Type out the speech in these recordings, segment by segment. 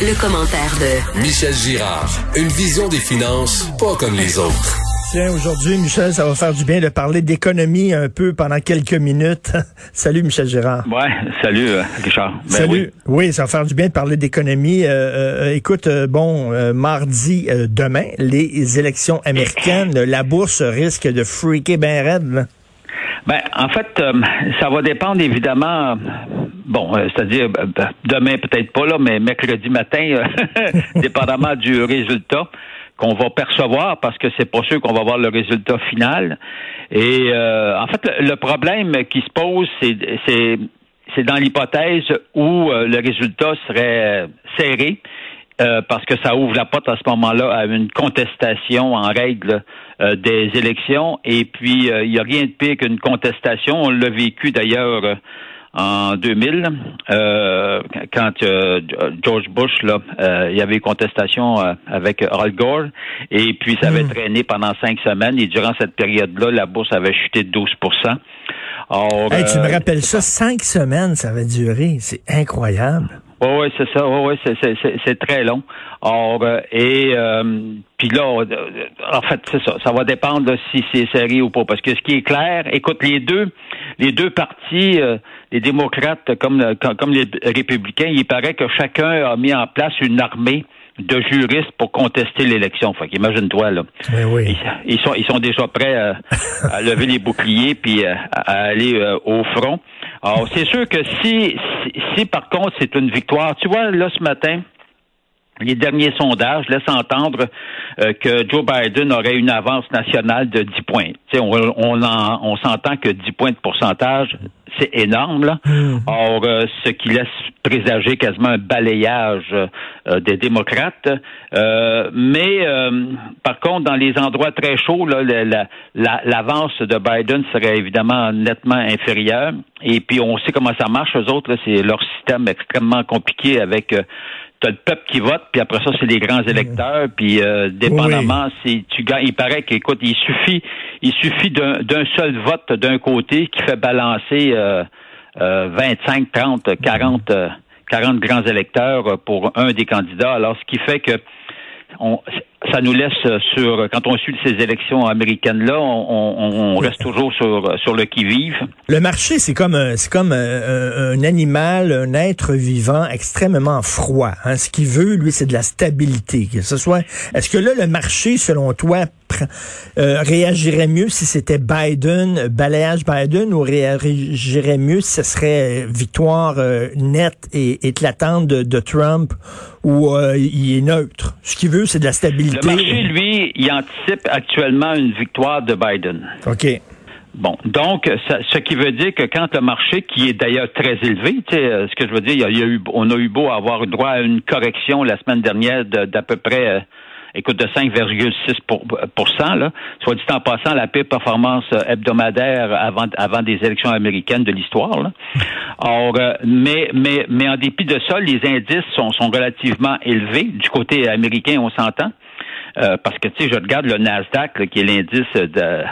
Le, commentaire de Michel Girard. Une vision des finances pas comme les autres. Tiens, aujourd'hui, Michel, ça va faire du bien de parler d'économie un peu pendant quelques minutes. salut, Michel Girard. Ouais, salut, euh, Richard. Ben salut. Oui. ça va faire du bien de parler d'économie. Euh, euh, écoute, bon, mardi, demain, les élections américaines, la bourse risque de freaker bien raide. Ben, en fait, ça va dépendre évidemment bon, euh, c'est-à-dire euh, ben, demain peut-être pas là, mais mercredi matin, euh, dépendamment du résultat qu'on va percevoir, parce que c'est pas sûr qu'on va voir le résultat final. Et en fait, le, problème qui se pose, c'est c'est dans l'hypothèse où le résultat serait serré. parce que ça ouvre la porte à ce moment-là à une contestation en règle des élections. Et puis, il n'y a rien de pire qu'une contestation. On l'a vécu d'ailleurs en 2000, euh, quand euh, George Bush, là, euh, il y avait contestation avec Al Gore, et puis ça avait hmm. traîné pendant cinq semaines, et durant cette période-là, la bourse avait chuté de 12 Or, Tu me rappelles ça, cinq semaines, ça avait duré, c'est incroyable. Oui, oui, c'est ça. Oui, oui, c'est très long. Or, et puis là, en fait, c'est ça. Ça va dépendre si c'est serré ou pas. Parce que ce qui est clair, écoute, les deux, les deux partis, les démocrates comme, comme les républicains, il paraît que chacun a mis en place une armée de juristes pour contester l'élection. Fait qu'imagine-toi, là. Oui, Ils, sont, ils sont déjà prêts à, lever les boucliers puis à, aller euh, au front. Alors, c'est sûr que si, si, si par contre c'est une victoire, tu vois, là, ce matin, les derniers sondages laissent entendre euh, que Joe Biden aurait une avance nationale de 10 points. on, on, on s'entend que 10 points de pourcentage, c'est énorme. Là. Mm-hmm. Or, euh, ce qui laisse présager quasiment un balayage euh, des démocrates. mais par contre, dans les endroits très chauds, l'avance la, de Biden serait évidemment nettement inférieure. Et puis, on sait comment ça marche. Eux autres, c'est leur système extrêmement compliqué avec t'as le peuple qui vote, puis après ça, c'est les grands électeurs, puis euh, dépendamment, si tu gagnes, il paraît qu'écoute, il suffit, il suffit d'un seul vote d'un côté qui fait balancer euh, euh, 25, 30, 40, 40 grands électeurs pour un des candidats. Alors, ce qui fait que on, ça nous laisse sur quand on suit ces élections américaines là, on, reste toujours sur sur le qui vive. Le marché, c'est comme c'est comme un, animal, un être vivant extrêmement froid. Hein. Ce qu'il veut, lui, c'est de la stabilité. Que ce soit, est-ce que là, le marché, selon toi, euh, réagirait mieux si c'était Biden, balayage Biden, ou réagirait mieux si ce serait victoire euh, nette et éclatante de, de Trump, ou euh, il est neutre. Ce qu'il veut, c'est de la stabilité le marché, lui, il anticipe actuellement une victoire de Biden. OK. Bon, donc, ce qui veut dire que quand le marché, qui est d'ailleurs très élevé, tu sais, euh, ce que je veux dire, il y a, eu, on a eu beau avoir droit à une correction la semaine dernière d'à peu près euh, écoute, de 5,6 là. Soit dit en passant, la pire performance euh, hebdomadaire avant, avant des élections américaines de l'histoire. Là. Or, euh, mais, mais, mais en dépit de ça, les indices sont, sont relativement élevés. Du côté américain, on s'entend. Euh, parce que, tu sais, je regarde le Nasdaq, qui est l'indice de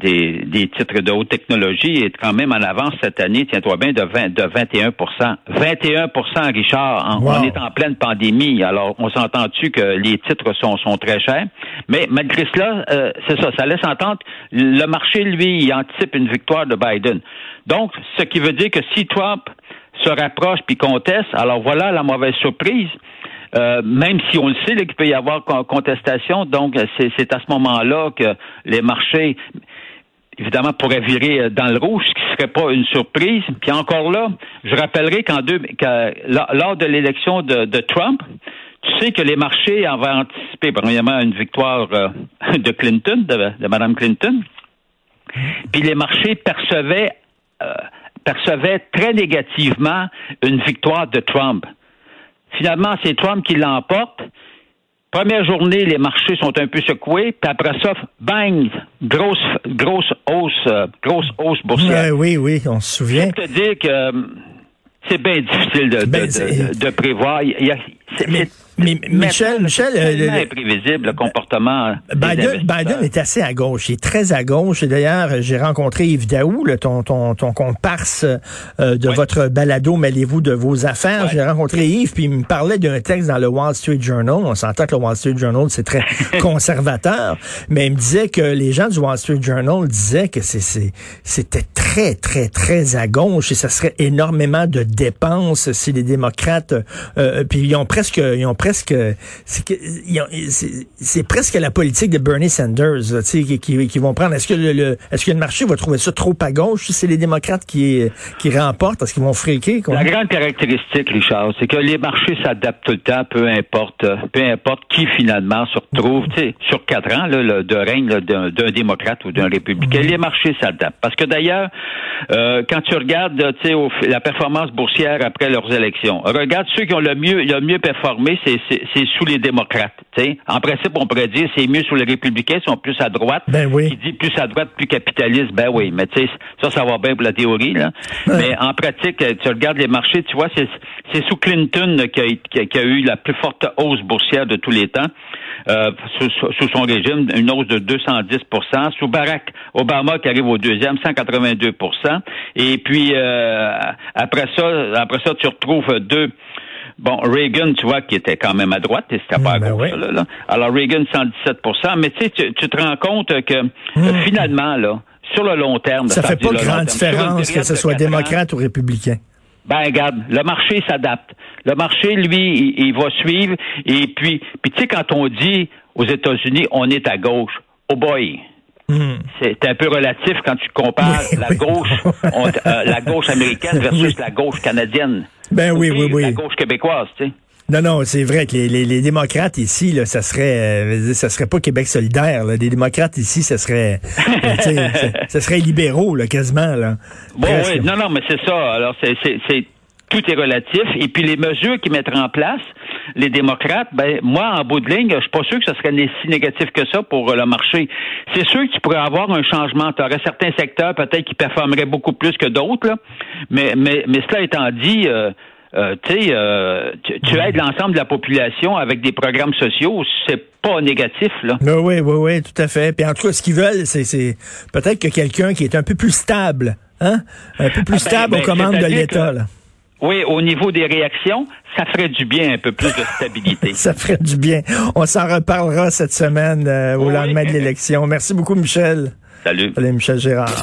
des, des titres de haute technologie est quand même en avance cette année, tiens-toi bien, de, 20, de 21 21 Richard, on est en pleine pandémie. Alors, on s'entend-tu que les titres sont, sont très chers? Mais malgré cela, euh, c'est ça, ça laisse entendre, le marché, lui, il anticipe une victoire de Biden. Donc, ce qui veut dire que si Trump se rapproche puis conteste, alors voilà la mauvaise surprise. Euh, même si on le sait qu'il peut y avoir contestation, donc c'est à ce moment-là que les marchés évidemment, pourrait virer euh, dans le rouge, ce qui ne serait pas une surprise. Puis encore là, je rappellerai qu'en deux, lors de l'élection de, Trump, tu sais que les marchés avaient anticipé, premièrement, une victoire euh, de Clinton, de, de Mme Clinton. Puis les marchés percevaient euh, percevait très négativement une victoire de Trump. Finalement, c'est Trump qui l'emporte. Première journée, les marchés sont un peu secoués, puis après ça, bang, grosse, grosse hausse, euh, grosse hausse boursière. oui, oui, on se souvient. Je te dire que euh, c'est bien difficile de, Ben, de- c'est- de- de prévoir. Il y a- c'est- Mais- Michel, Michel, euh, imprévisible le comportement. Biden. Biden est assez à gauche. Il est très à gauche. Et d'ailleurs, j'ai rencontré Yves Daou, ton, ton, ton comparse euh, de votre balado Mêlez-vous de vos affaires. J'ai rencontré Yves, puis il me parlait d'un texte dans le Wall Street Journal. On s'entend que le Wall Street Journal, c'est très conservateur. Mais il me disait que les gens du Wall Street Journal disaient que c'est, c'est, c'était très, très, très à gauche et ça serait énormément de dépenses si les démocrates... euh, puis ils ont presque... Ils ont presque c'est, que, ils ont- c'est, presque la politique de Bernie Sanders là, tu sais, qui, qui, qui vont prendre. Est-ce que le, le- est-ce que le marché va trouver ça trop à gauche si c'est les démocrates qui, qui remportent? Est-ce qu'ils vont friquer? quoi? La grande caractéristique, Richard, c'est que les marchés s'adaptent tout le temps, peu importe, peu importe qui finalement se retrouve, tu sais, sur quatre ans là, le- de règne d'un, démocrate ou d'un républicain, les marchés s'adaptent. Parce que d'ailleurs, euh, quand tu regardes, tu sais, au- la performance boursière après leurs élections, regarde ceux qui ont le mieux, le mieux performé, c'est, c'est, sous les démocrates. Tu sais, en principe, on pourrait dire c'est mieux sous les républicains, ils sont plus à droite. Ben oui. Qui dit plus à droite, plus capitaliste. Ben oui, mais tu sais, ça, ça va bien pour la théorie, là. Mais en pratique, tu regardes les marchés, tu vois, c'est, c'est sous Clinton qui a, qui a- eu la plus forte hausse boursière de tous les temps. Euh, sous, sous- sous son régime, une hausse de 210% Sous Barack Obama, qui arrive au deuxième, 182% Et puis, euh, après ça, après ça, tu retrouves deux... Bon, Reagan, tu vois, qui était quand même à droite, et c'était pas à Ben gauche, oui. là, là. Alors, Reagan, 117% Mais tu sais, tu, te rends compte que euh, finalement, là, sur le long terme... Hmm. Ça fait pas grande différence que ce soit ans, démocrate ou républicain. ben regarde, le marché s'adapte. Le marché, lui, il, il va suivre. Et puis, puis tu sais, quand on dit aux États-Unis, on est à gauche, oh boy, Hmm. c'est un peu relatif quand tu compares Oui, la oui. gauche, on- euh, la gauche américaine versus Oui. la gauche canadienne. Ben oui, oui, oui. La gauche québécoise, tu sais. Non, non, c'est vrai que les, les, les démocrates ici, là, ça serait, euh, ça serait pas Québec solidaire. Là. Les démocrates ici, ça serait, euh, ça, ça serait libéraux, là, quasiment. Là. Bon, oui, non, non, mais c'est ça. Alors, c'est, c'est, c'est- tout est relatif. Et puis, les mesures qu'ils mettraient en place, les démocrates, ben, moi, en bout de ligne, je suis pas sûr que ce serait si négatif que ça pour euh, le marché. C'est sûr que tu pourrais avoir un changement. Tu aurais certains secteurs, peut-être, qui performeraient beaucoup plus que d'autres, là. Mais, mais, mais cela étant dit, euh, euh, tu sais, euh, tu, tu aides l'ensemble de la population avec des programmes sociaux, c'est pas négatif, là. Ben oui, oui, oui, tout à fait. Puis en tout cas, ce qu'ils veulent, c'est, c'est peut-être que quelqu'un qui est un peu plus stable, hein, un peu plus Ah ben, stable ben, aux commandes de l'État. que- là. Oui, au niveau des réactions, ça ferait du bien un peu plus de stabilité. Ça ferait du bien. On s'en reparlera cette semaine euh, au Oui. lendemain de l'élection. Merci beaucoup, Michel. Salut. Allez, Michel Gérard.